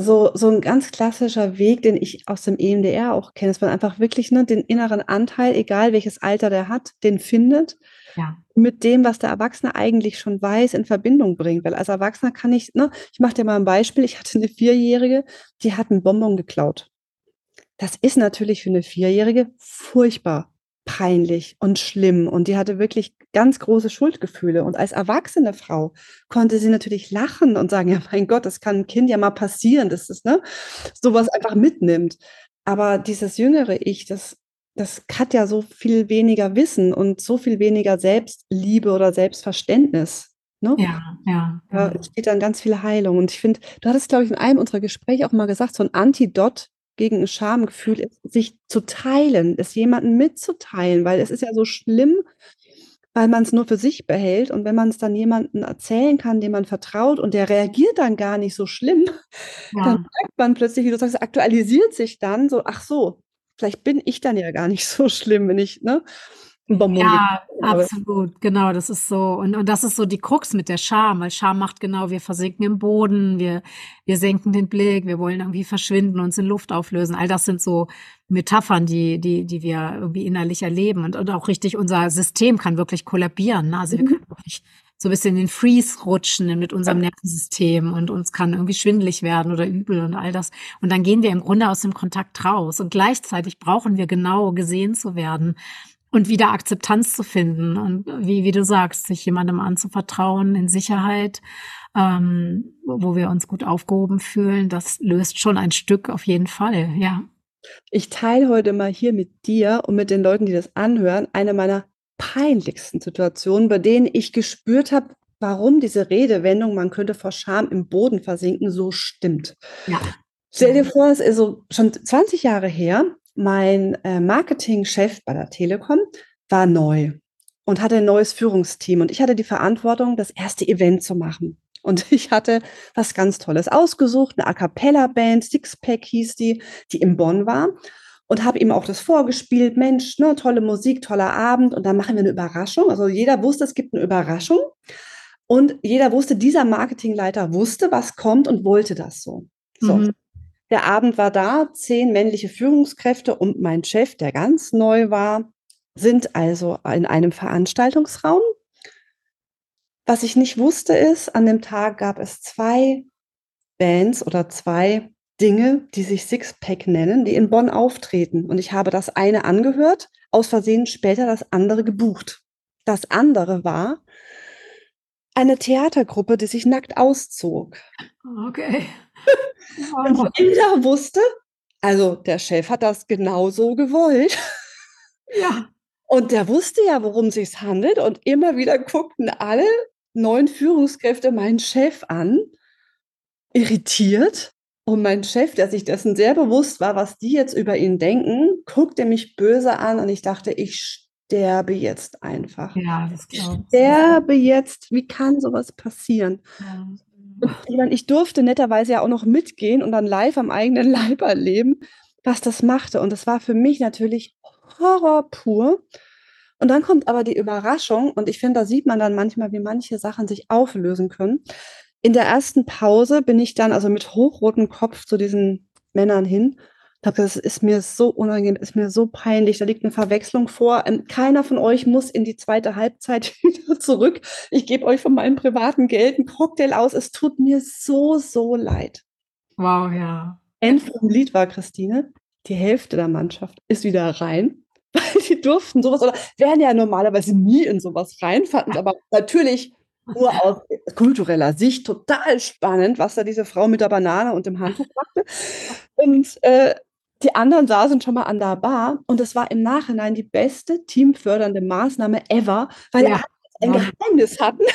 so, so ein ganz klassischer Weg, den ich aus dem EMDR auch kenne, dass man einfach wirklich ne, den inneren Anteil, egal welches Alter der hat, den findet, ja. mit dem, was der Erwachsene eigentlich schon weiß, in Verbindung bringt. Weil als Erwachsener kann ich, ne, ich mache dir mal ein Beispiel, ich hatte eine Vierjährige, die hat einen Bonbon geklaut. Das ist natürlich für eine Vierjährige furchtbar peinlich und schlimm und die hatte wirklich ganz große Schuldgefühle. Und als erwachsene Frau konnte sie natürlich lachen und sagen, ja, mein Gott, das kann ein Kind ja mal passieren, dass es ne, sowas einfach mitnimmt. Aber dieses jüngere Ich, das, das hat ja so viel weniger Wissen und so viel weniger Selbstliebe oder Selbstverständnis. Ne? Ja, ja. Da entsteht dann ganz viel Heilung. Und ich finde, du hattest, glaube ich, in einem unserer Gespräche auch mal gesagt, so ein Antidot gegen ein Schamgefühl ist, sich zu teilen, es jemandem mitzuteilen, weil es ist ja so schlimm, weil man es nur für sich behält und wenn man es dann jemandem erzählen kann, dem man vertraut und der reagiert dann gar nicht so schlimm, ja. dann merkt man plötzlich, wie du sagst, aktualisiert sich dann so, ach so, vielleicht bin ich dann ja gar nicht so schlimm, wenn ich, ne? Bonbon ja, absolut, genau, das ist so. Und, und das ist so die Krux mit der Scham, weil Scham macht genau, wir versinken im Boden, wir, wir senken den Blick, wir wollen irgendwie verschwinden, uns in Luft auflösen. All das sind so Metaphern, die, die, die wir irgendwie innerlich erleben. Und, und auch richtig, unser System kann wirklich kollabieren. Ne? Also mhm. wir können wirklich so ein bisschen in den Freeze rutschen mit unserem Nervensystem und uns kann irgendwie schwindelig werden oder übel und all das. Und dann gehen wir im Grunde aus dem Kontakt raus. Und gleichzeitig brauchen wir genau gesehen zu werden und wieder Akzeptanz zu finden und wie, wie du sagst, sich jemandem anzuvertrauen in Sicherheit, ähm, wo wir uns gut aufgehoben fühlen, das löst schon ein Stück auf jeden Fall, ja. Ich teile heute mal hier mit dir und mit den Leuten, die das anhören, eine meiner peinlichsten Situationen, bei denen ich gespürt habe, warum diese Redewendung, man könnte vor Scham im Boden versinken, so stimmt. Ja. Stell dir vor, es ist so schon 20 Jahre her mein äh, Marketingchef bei der Telekom war neu und hatte ein neues Führungsteam und ich hatte die Verantwortung, das erste Event zu machen. Und ich hatte was ganz Tolles ausgesucht, eine A cappella Band, Sixpack hieß die, die in Bonn war und habe ihm auch das vorgespielt. Mensch, ne, tolle Musik, toller Abend und dann machen wir eine Überraschung. Also jeder wusste, es gibt eine Überraschung und jeder wusste, dieser Marketingleiter wusste, was kommt und wollte das so. So. Mhm. Der Abend war da, zehn männliche Führungskräfte und mein Chef, der ganz neu war, sind also in einem Veranstaltungsraum. Was ich nicht wusste ist, an dem Tag gab es zwei Bands oder zwei Dinge, die sich Sixpack nennen, die in Bonn auftreten. Und ich habe das eine angehört, aus Versehen später das andere gebucht. Das andere war eine Theatergruppe, die sich nackt auszog. Okay. Und jeder wusste, also der Chef hat das genauso gewollt. Ja. Und der wusste ja, worum es sich handelt. Und immer wieder guckten alle neuen Führungskräfte meinen Chef an, irritiert. Und mein Chef, der sich dessen sehr bewusst war, was die jetzt über ihn denken, guckte mich böse an und ich dachte, ich sterbe jetzt einfach. Ja, das ich sterbe jetzt. Wie kann sowas passieren? Ja. Und ich, meine, ich durfte netterweise ja auch noch mitgehen und dann live am eigenen Leib erleben, was das machte. Und das war für mich natürlich Horror pur. Und dann kommt aber die Überraschung, und ich finde, da sieht man dann manchmal, wie manche Sachen sich auflösen können. In der ersten Pause bin ich dann also mit hochrotem Kopf zu diesen Männern hin das ist mir so unangenehm, ist mir so peinlich. Da liegt eine Verwechslung vor. Ähm, keiner von euch muss in die zweite Halbzeit wieder zurück. Ich gebe euch von meinem privaten Geld einen Cocktail aus. Es tut mir so, so leid. Wow, ja. End vom Lied war, Christine, die Hälfte der Mannschaft ist wieder rein, weil die durften sowas oder wären ja normalerweise nie in sowas rein, fanden aber natürlich nur aus kultureller Sicht total spannend, was da diese Frau mit der Banane und dem Handtuch machte. Und äh, die anderen saßen schon mal an der Bar und es war im Nachhinein die beste teamfördernde Maßnahme ever, weil ja. ein Geheimnis hatten.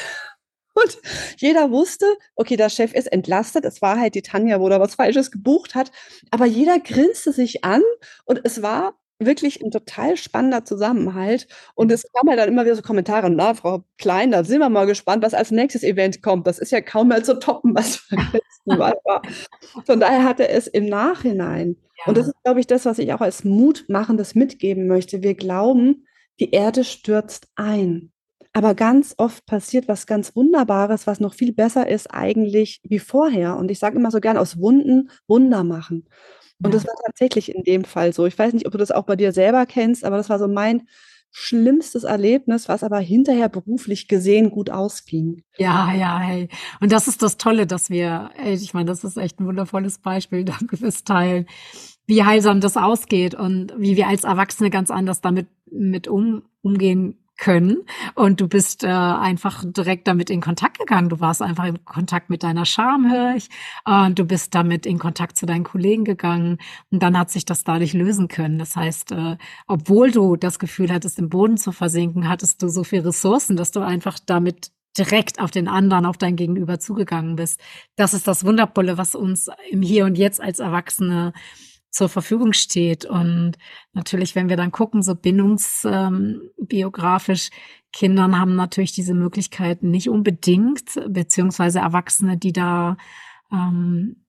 Und jeder wusste, okay, der Chef ist entlastet. Es war halt die Tanja, wo er was Falsches gebucht hat. Aber jeder grinste sich an und es war wirklich ein total spannender Zusammenhalt. Und es kamen halt dann immer wieder so Kommentare: „Na, Frau Klein, da sind wir mal gespannt, was als nächstes Event kommt. Das ist ja kaum mehr zu toppen, was beim letzten Mal war.“ Von daher hat er es im Nachhinein und das Ja. ist, glaube ich, das, was ich auch als Mutmachendes mitgeben möchte. Wir glauben, die Erde stürzt ein. Aber ganz oft passiert was ganz Wunderbares, was noch viel besser ist eigentlich wie vorher. Und ich sage immer so gern: „Aus Wunden Wunder machen.“ Und das war tatsächlich in dem Fall so. Ich weiß nicht, ob du das auch bei dir selber kennst, aber das war so mein schlimmstes Erlebnis, was aber hinterher beruflich gesehen gut ausging. Ja, ja, hey. Und das ist das Tolle, dass wir ey, ich meine, das ist echt 'n wundervolles Beispiel. Danke fürs Teilen, wie heilsam das ausgeht und wie wir als Erwachsene ganz anders damit mit um umgehen können. Und du bist, äh, einfach direkt damit in Kontakt gegangen. Du warst einfach in Kontakt mit deiner Scham, höre ich. Und du bist damit in Kontakt zu deinen Kollegen gegangen. Und dann hat sich das dadurch lösen können. Das heißt, äh, obwohl du das Gefühl hattest, im Boden zu versinken, hattest du so viel Ressourcen, dass du einfach damit direkt auf den anderen, auf dein Gegenüber zugegangen bist. Das ist das Wundervolle, was uns im Hier und Jetzt als Erwachsene zur Verfügung steht. Und natürlich, wenn wir dann gucken, so bindungs ähm, Kindern haben natürlich diese Möglichkeiten nicht unbedingt, beziehungsweise Erwachsene, die da, ähm,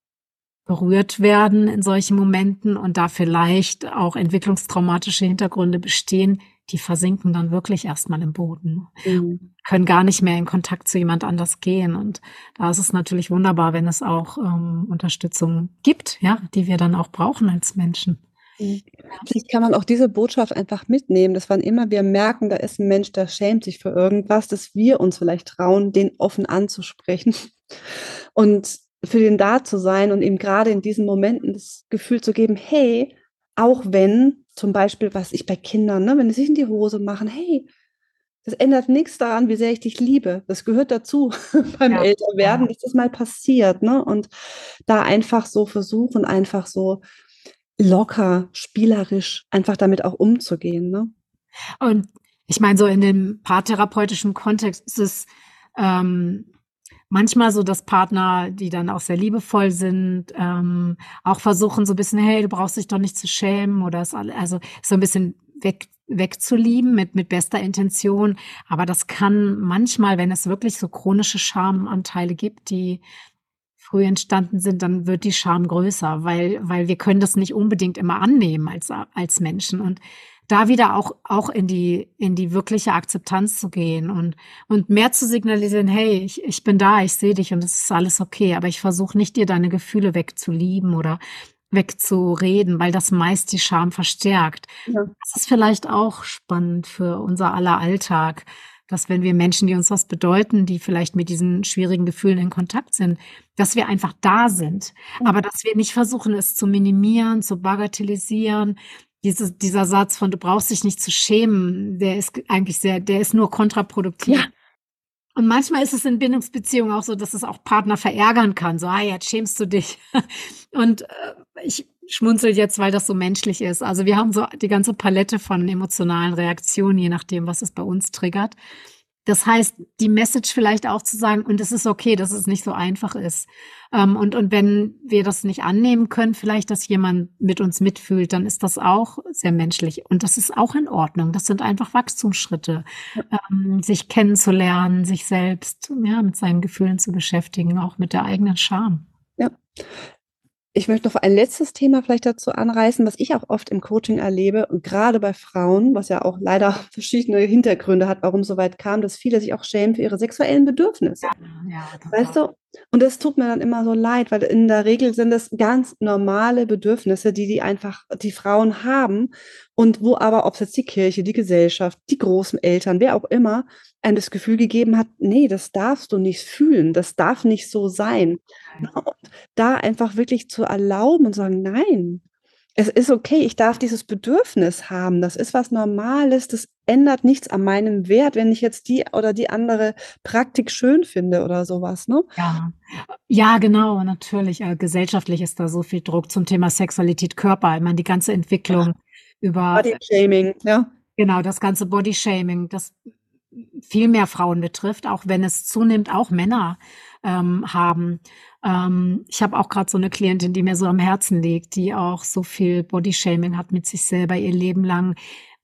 berührt werden in solchen Momenten und da vielleicht auch entwicklungstraumatische Hintergründe bestehen, die versinken dann wirklich erst mal im Boden, Mhm. können gar nicht mehr in Kontakt zu jemand anders gehen. Und da ist es natürlich wunderbar, wenn es auch, ähm, Unterstützung gibt, ja, die wir dann auch brauchen als Menschen. Mhm. Vielleicht kann man auch diese Botschaft einfach mitnehmen, dass wann immer wir merken, da ist 'n Mensch, der schämt sich für irgendwas, dass wir uns vielleicht trauen, den offen anzusprechen und für den da zu sein und ihm grade in diesen Momenten das Gefühl zu geben: „Hey, auch wenn“ zum Beispiel, was ich bei Kindern, ne, wenn die sich in die Hose machen: „Hey, das ändert nix daran, wie sehr ich dich liebe.“ Das gehört dazu beim Ja, Älterwerden, dass das mal passiert, ne? Und da einfach so versuchen, einfach so locker, spielerisch einfach damit auch umzugehen, ne? Und ich meine, so in dem paartherapeutischen Kontext ist es, ähm, manchmal so, dass Partner, die dann auch sehr liebevoll sind, ähm, auch versuchen so bisschen: „Hey, du brauchst dich doch nicht zu schämen“ oder es al also, so 'n bisschen weg wegzulieben mit mit bester Intention. Aber das kann manchmal, wenn es wirklich so chronische Schamanteile gibt, die früh entstanden sind, dann wird die Scham größer, weil weil wir können das nicht unbedingt immer annehmen als als Menschen. Und da wieder auch auch in die in die wirkliche Akzeptanz zu gehen und und mehr zu signalisieren: „Hey, ich ich bin da, ich sehe dich und es ist alles okay, aber ich versuche nicht, dir deine Gefühle wegzulieben oder wegzureden“, weil das meist die Scham verstärkt. Ja. Das ist vielleicht auch spannend für unser aller Alltag, dass wenn wir Menschen, die uns was bedeuten, die vielleicht mit diesen schwierigen Gefühlen in Kontakt sind, dass wir einfach da sind, aber dass wir nicht versuchen, es zu minimieren, zu bagatellisieren. Dieses dieser Satz von: „Du brauchst dich nicht zu schämen“, der ist eigentlich sehr der ist nur kontraproduktiv. Ja. Und manchmal ist es in Bindungsbeziehungen auch so, dass es auch Partner verärgern kann, so: „Ah, jetzt schämst du dich.“ Und, äh, ich schmunzel jetzt, weil das so menschlich ist. Also, wir haben so die ganze Palette von emotionalen Reaktionen, je nachdem, was es bei uns triggert. Das heißt, die Message vielleicht auch zu sagen: „Und es ist okay, dass es nicht so einfach ist.“ Ähm, und und wenn wir das nicht annehmen können, vielleicht, dass jemand mit uns mitfühlt, dann ist das auch sehr menschlich. Und das ist auch in Ordnung. Das sind einfach Wachstumsschritte, ähm, sich kennenzulernen, sich selbst, ja, mit seinen Gefühlen zu beschäftigen, auch mit der eigenen Scham. Ja. Ich möchte noch ein letztes Thema vielleicht dazu anreißen, was ich auch oft im Coaching erlebe und grade bei Frauen, was ja auch leider verschiedene Hintergründe hat, warum's so weit kam, dass viele sich auch schämen für ihre sexuellen Bedürfnisse. Ja, Weißt du? Und das tut mir dann immer so leid, weil in der Regel sind es ganz normale Bedürfnisse, die die einfach die Frauen haben und wo aber, ob's jetzt die Kirche, die Gesellschaft, die Großeltern, wer auch immer, einem das Gefühl gegeben hat: „Ne, das darfst du nicht fühlen. Das darf nicht so sein.“ Ne, und da einfach wirklich zu erlauben und sagen: „Nein, es ist okay, ich darf dieses Bedürfnis haben. Das ist was Normales. Das ändert nichts an meinem Wert, wenn ich jetzt die oder die andere Praktik schön finde“ oder so was, ne? Ja. Ja, genau, natürlich. Äh, gesellschaftlich ist da so viel Druck zum Thema Sexualität, Körper. Ich meine, die ganze Ja. Entwicklung über Bodyshaming, ja. Genau, das ganze Bodyshaming, das viel mehr Frauen betrifft, auch wenn es zunehmend auch Männer ähm, haben. Ähm, ich habe auch gerade so eine Klientin, die mir so am Herzen liegt, die auch so viel Bodyshaming hat mit sich selber ihr Leben lang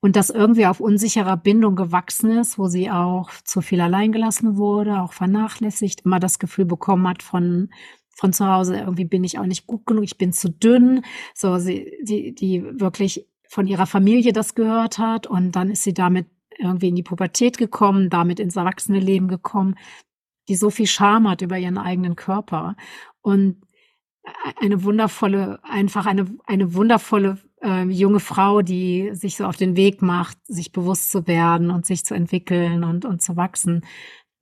und das irgendwie auf unsicherer Bindung gewachsen ist, wo sie auch zu viel alleingelassen wurde, auch vernachlässigt, immer das Gefühl bekommen hat von von zu Hause, irgendwie bin ich auch nicht gut genug, ich bin zu dünn. So, sie, die, die wirklich von ihrer Familie das gehört hat und dann ist sie damit irgendwie in die Pubertät gekommen, damit ins Erwachsene-Leben gekommen, die so viel Scham hat über ihren eigenen Körper und eine wundervolle, einfach eine, eine wundervolle äh, junge Frau, die sich so auf den Weg macht, sich bewusst zu werden und sich zu entwickeln und, und zu wachsen.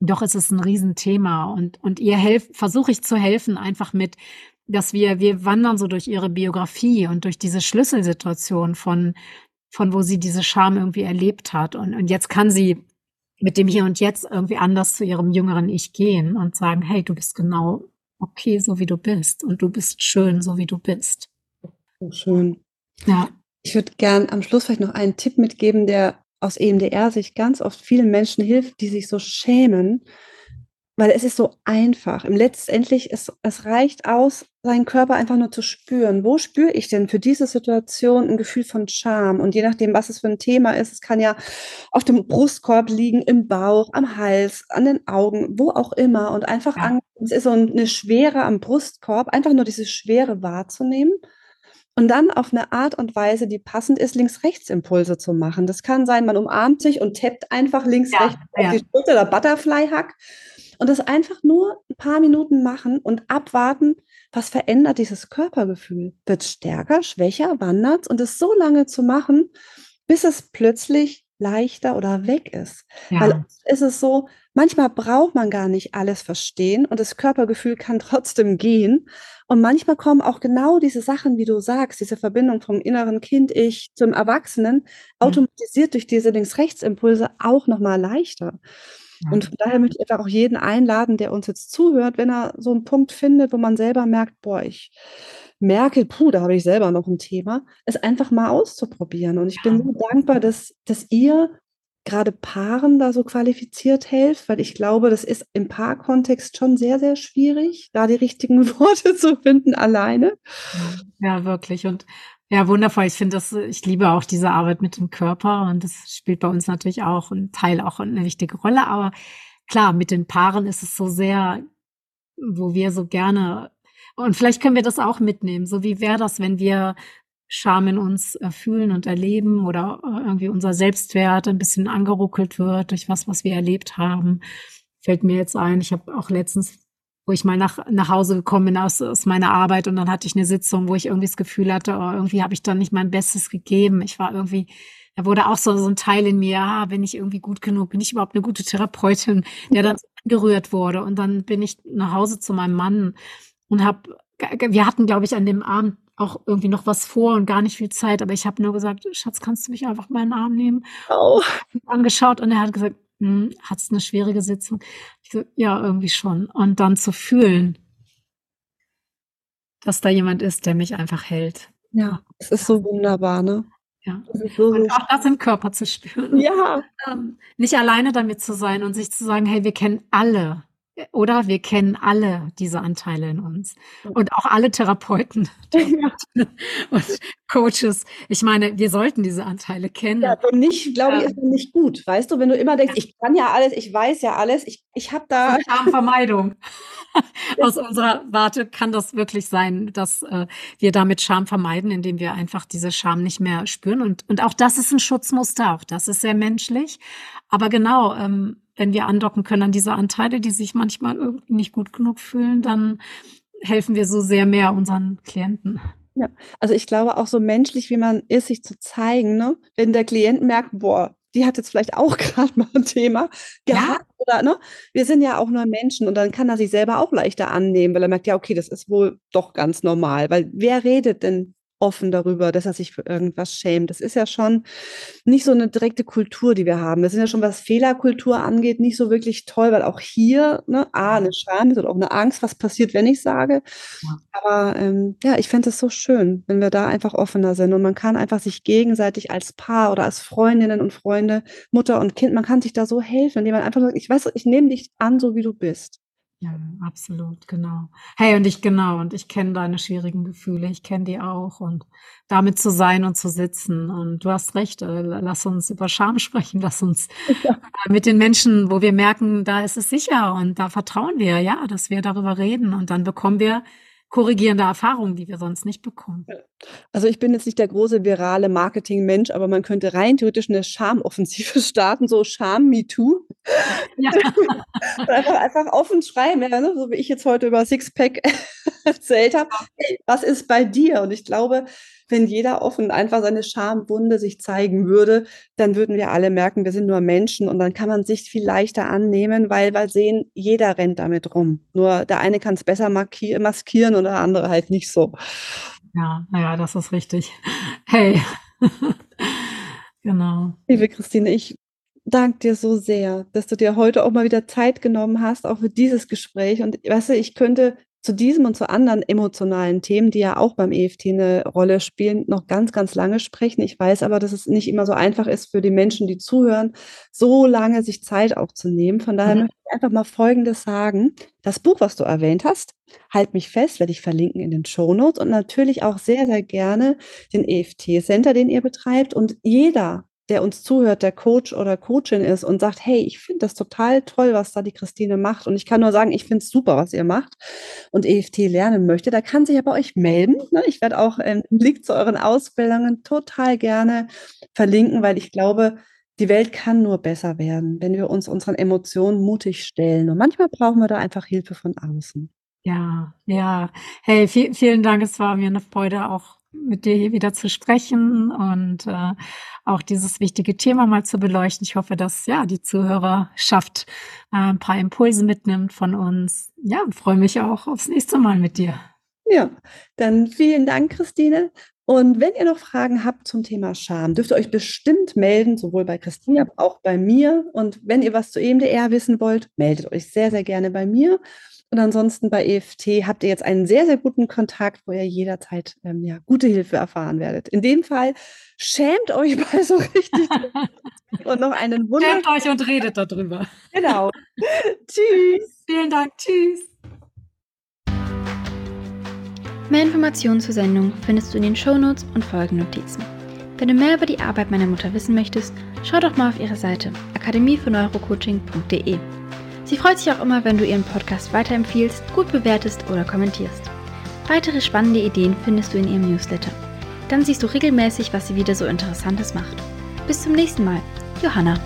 Doch es ist ein Riesenthema und, und ihr versuche ich zu helfen, einfach mit, dass wir, wir wandern so durch ihre Biografie und durch diese Schlüsselsituation von, von wo sie diese Scham irgendwie erlebt hat. Und, und jetzt kann sie mit dem Hier und Jetzt irgendwie anders zu ihrem jüngeren Ich gehen und sagen, hey, du bist genau okay, so wie du bist. Und du bist schön, so wie du bist. Oh, schön. Ja. Ich würde gern am Schluss vielleicht noch einen Tipp mitgeben, der aus EMDR sich ganz oft vielen Menschen hilft, die sich so schämen, weil es ist so einfach. Im letztendlich es, es reicht aus, seinen Körper einfach nur zu spüren. Wo spüre ich denn für diese Situation ein Gefühl von Scham? Und je nachdem, was es für ein Thema ist, es kann ja auf dem Brustkorb liegen, im Bauch, am Hals, an den Augen, wo auch immer. Und einfach, ja. an, es ist so eine Schwere am Brustkorb, einfach nur diese Schwere wahrzunehmen und dann auf eine Art und Weise, die passend ist, Links-Rechts-Impulse zu machen. Das kann sein, man umarmt sich und tappt einfach links-rechts ja, auf die Schulter oder Butterfly-Hack. Und das einfach nur ein paar Minuten machen und abwarten, was verändert dieses Körpergefühl? Wird stärker, schwächer, wandert und es so lange zu machen, bis es plötzlich leichter oder weg ist. Ja. Weil ist es so, manchmal braucht man gar nicht alles verstehen und das Körpergefühl kann trotzdem gehen. Und manchmal kommen auch genau diese Sachen, wie du sagst, diese Verbindung vom inneren Kind-Ich zum Erwachsenen, mhm. automatisiert durch diese Links-Rechts-Impulse auch nochmal leichter. Und von daher möchte ich einfach auch jeden einladen, der uns jetzt zuhört, wenn er so einen Punkt findet, wo man selber merkt, boah, ich merke, puh, da habe ich selber noch ein Thema, es einfach mal auszuprobieren. Und ich ja. bin so dankbar, dass, dass ihr gerade Paaren da so qualifiziert helft, weil ich glaube, das ist im Paarkontext schon sehr, sehr schwierig, da die richtigen Worte zu finden alleine. Ja, wirklich. Und ja, wundervoll. Ich finde das, ich liebe auch diese Arbeit mit dem Körper und das spielt bei uns natürlich auch ein Teil auch eine wichtige Rolle. Aber klar, mit den Paaren ist es so sehr, wo wir so gerne und vielleicht können wir das auch mitnehmen. So wie wäre das, wenn wir Scham in uns fühlen und erleben oder äh, irgendwie unser Selbstwert ein bisschen angeruckelt wird durch was, was wir erlebt haben. Fällt mir jetzt ein, ich habe auch letztens, wo ich mal nach, nach Hause gekommen bin aus, aus meiner Arbeit und dann hatte ich eine Sitzung, wo ich irgendwie das Gefühl hatte, oh, irgendwie habe ich dann nicht mein Bestes gegeben. Ich war irgendwie, da wurde auch so, so ein Teil in mir, ah, bin ich irgendwie gut genug, bin ich überhaupt eine gute Therapeutin, der dann gerührt wurde. Und dann bin ich nach Hause zu meinem Mann und habe, wir hatten, glaube ich, an dem Abend auch irgendwie noch was vor und gar nicht viel Zeit, aber ich habe nur gesagt, Schatz, kannst du mich einfach mal in den Arm nehmen? Oh. Angeschaut und er hat gesagt, hm, hat es eine schwierige Sitzung? So, ja, irgendwie schon. Und dann zu fühlen, dass da jemand ist, der mich einfach hält. Ja, es ist so wunderbar, ne? Ja. So und auch das im Körper zu spüren. Ja. Ähm, nicht alleine damit zu sein und sich zu sagen, hey, wir kennen alle oder wir kennen alle diese Anteile in uns und auch alle Therapeuten und Coaches. Ich meine, wir sollten diese Anteile kennen. Ja, und nicht, glaube ich, ist nicht gut. Weißt du, wenn du immer denkst, ich kann ja alles, ich weiß ja alles, ich, ich habe da. Schamvermeidung. Aus unserer Warte kann das wirklich sein, dass äh, wir damit Scham vermeiden, indem wir einfach diese Scham nicht mehr spüren. Und, und auch das ist ein Schutzmuster, auch das ist sehr menschlich. Aber genau, ähm, wenn wir andocken können an diese Anteile, die sich manchmal irgendwie nicht gut genug fühlen, dann helfen wir so sehr mehr unseren Klienten. Ja, also ich glaube auch so menschlich, wie man ist, sich zu zeigen, ne? Wenn der Klient merkt, boah, die hat jetzt vielleicht auch gerade mal ein Thema gehabt ja. oder ne? Wir sind ja auch nur Menschen und dann kann er sich selber auch leichter annehmen, weil er merkt, ja, okay, das ist wohl doch ganz normal, weil wer redet denn offen darüber, dass er sich für irgendwas schämt. Das ist ja schon nicht so eine direkte Kultur, die wir haben. Wir sind ja schon, was Fehlerkultur angeht, nicht so wirklich toll, weil auch hier ne, A, eine Scham ist oder auch eine Angst, was passiert, wenn ich sage. Ja. Aber ähm, ja, ich fände es so schön, wenn wir da einfach offener sind und man kann einfach sich gegenseitig als Paar oder als Freundinnen und Freunde, Mutter und Kind, man kann sich da so helfen, indem man einfach sagt, ich weiß, ich nehme dich an, so wie du bist. Ja, absolut, genau. Hey, und ich genau, und ich kenne deine schwierigen Gefühle, ich kenne die auch und damit zu sein und zu sitzen. Und du hast recht, äh, lass uns über Scham sprechen, lass uns ja. Äh, mit den Menschen, wo wir merken, da ist es sicher und da vertrauen wir, ja, dass wir darüber reden und dann bekommen wir korrigierende Erfahrungen, die wir sonst nicht bekommen. Also ich bin jetzt nicht der große virale Marketing-Mensch, aber man könnte rein theoretisch eine Schamoffensive starten, so Scham Me Too. Ja. einfach, einfach offen schreiben, ja, ne? so wie ich jetzt heute über Sixpack erzählt habe. Was ist bei dir? Und ich glaube, wenn jeder offen einfach seine Schamwunde sich zeigen würde, dann würden wir alle merken, wir sind nur Menschen und dann kann man sich viel leichter annehmen, weil wir sehen, jeder rennt damit rum. Nur der eine kann es besser maskieren und der andere halt nicht so. Ja, naja, das ist richtig. Hey. genau. Liebe Christine, ich danke dir so sehr, dass du dir heute auch mal wieder Zeit genommen hast, auch für dieses Gespräch. Und weißt du, ich könnte zu diesem und zu anderen emotionalen Themen, die ja auch beim EFT eine Rolle spielen, noch ganz, ganz lange sprechen. Ich weiß aber, dass es nicht immer so einfach ist für die Menschen, die zuhören, so lange sich Zeit auch zu nehmen. Von daher mhm. möchte ich einfach mal Folgendes sagen. Das Buch, was du erwähnt hast, Halt mich fest, werde ich verlinken in den Show Notes und natürlich auch sehr, sehr gerne den EFT-Center, den ihr betreibt. Und jeder, der uns zuhört, der Coach oder Coachin ist und sagt, hey, ich finde das total toll, was da die Christine macht. Und ich kann nur sagen, ich finde es super, was ihr macht und EFT lernen möchte. Da kann sich ja bei euch melden. Ne? Ich werde auch einen Link zu euren Ausbildungen total gerne verlinken, weil ich glaube, die Welt kann nur besser werden, wenn wir uns unseren Emotionen mutig stellen. Und manchmal brauchen wir da einfach Hilfe von außen. Ja, ja. Hey, viel, vielen Dank. Es war mir eine Freude, auch mit dir hier wieder zu sprechen und äh, auch dieses wichtige Thema mal zu beleuchten. Ich hoffe, dass ja die Zuhörerschaft äh, ein paar Impulse mitnimmt von uns. Ja, und freue mich auch aufs nächste Mal mit dir. Ja, dann vielen Dank, Christine. Und wenn ihr noch Fragen habt zum Thema Scham, dürft ihr euch bestimmt melden, sowohl bei Christine, aber auch bei mir. Und wenn ihr was zu EMDR wissen wollt, meldet euch sehr, sehr gerne bei mir. Und ansonsten bei EFT habt ihr jetzt einen sehr, sehr guten Kontakt, wo ihr jederzeit ähm, ja, gute Hilfe erfahren werdet. In dem Fall schämt euch mal so richtig und noch einen Wunder. Schämt euch und redet darüber. Genau. Tschüss. Vielen Dank. Tschüss. Mehr Informationen zur Sendung findest du in den Shownotes und Folgennotizen. Wenn du mehr über die Arbeit meiner Mutter wissen möchtest, schau doch mal auf ihre Seite akademiefürs Sie freut sich auch immer, wenn du ihren Podcast weiterempfiehlst, gut bewertest oder kommentierst. Weitere spannende Ideen findest du in ihrem Newsletter. Dann siehst du regelmäßig, was sie wieder so Interessantes macht. Bis zum nächsten Mal. Johanna.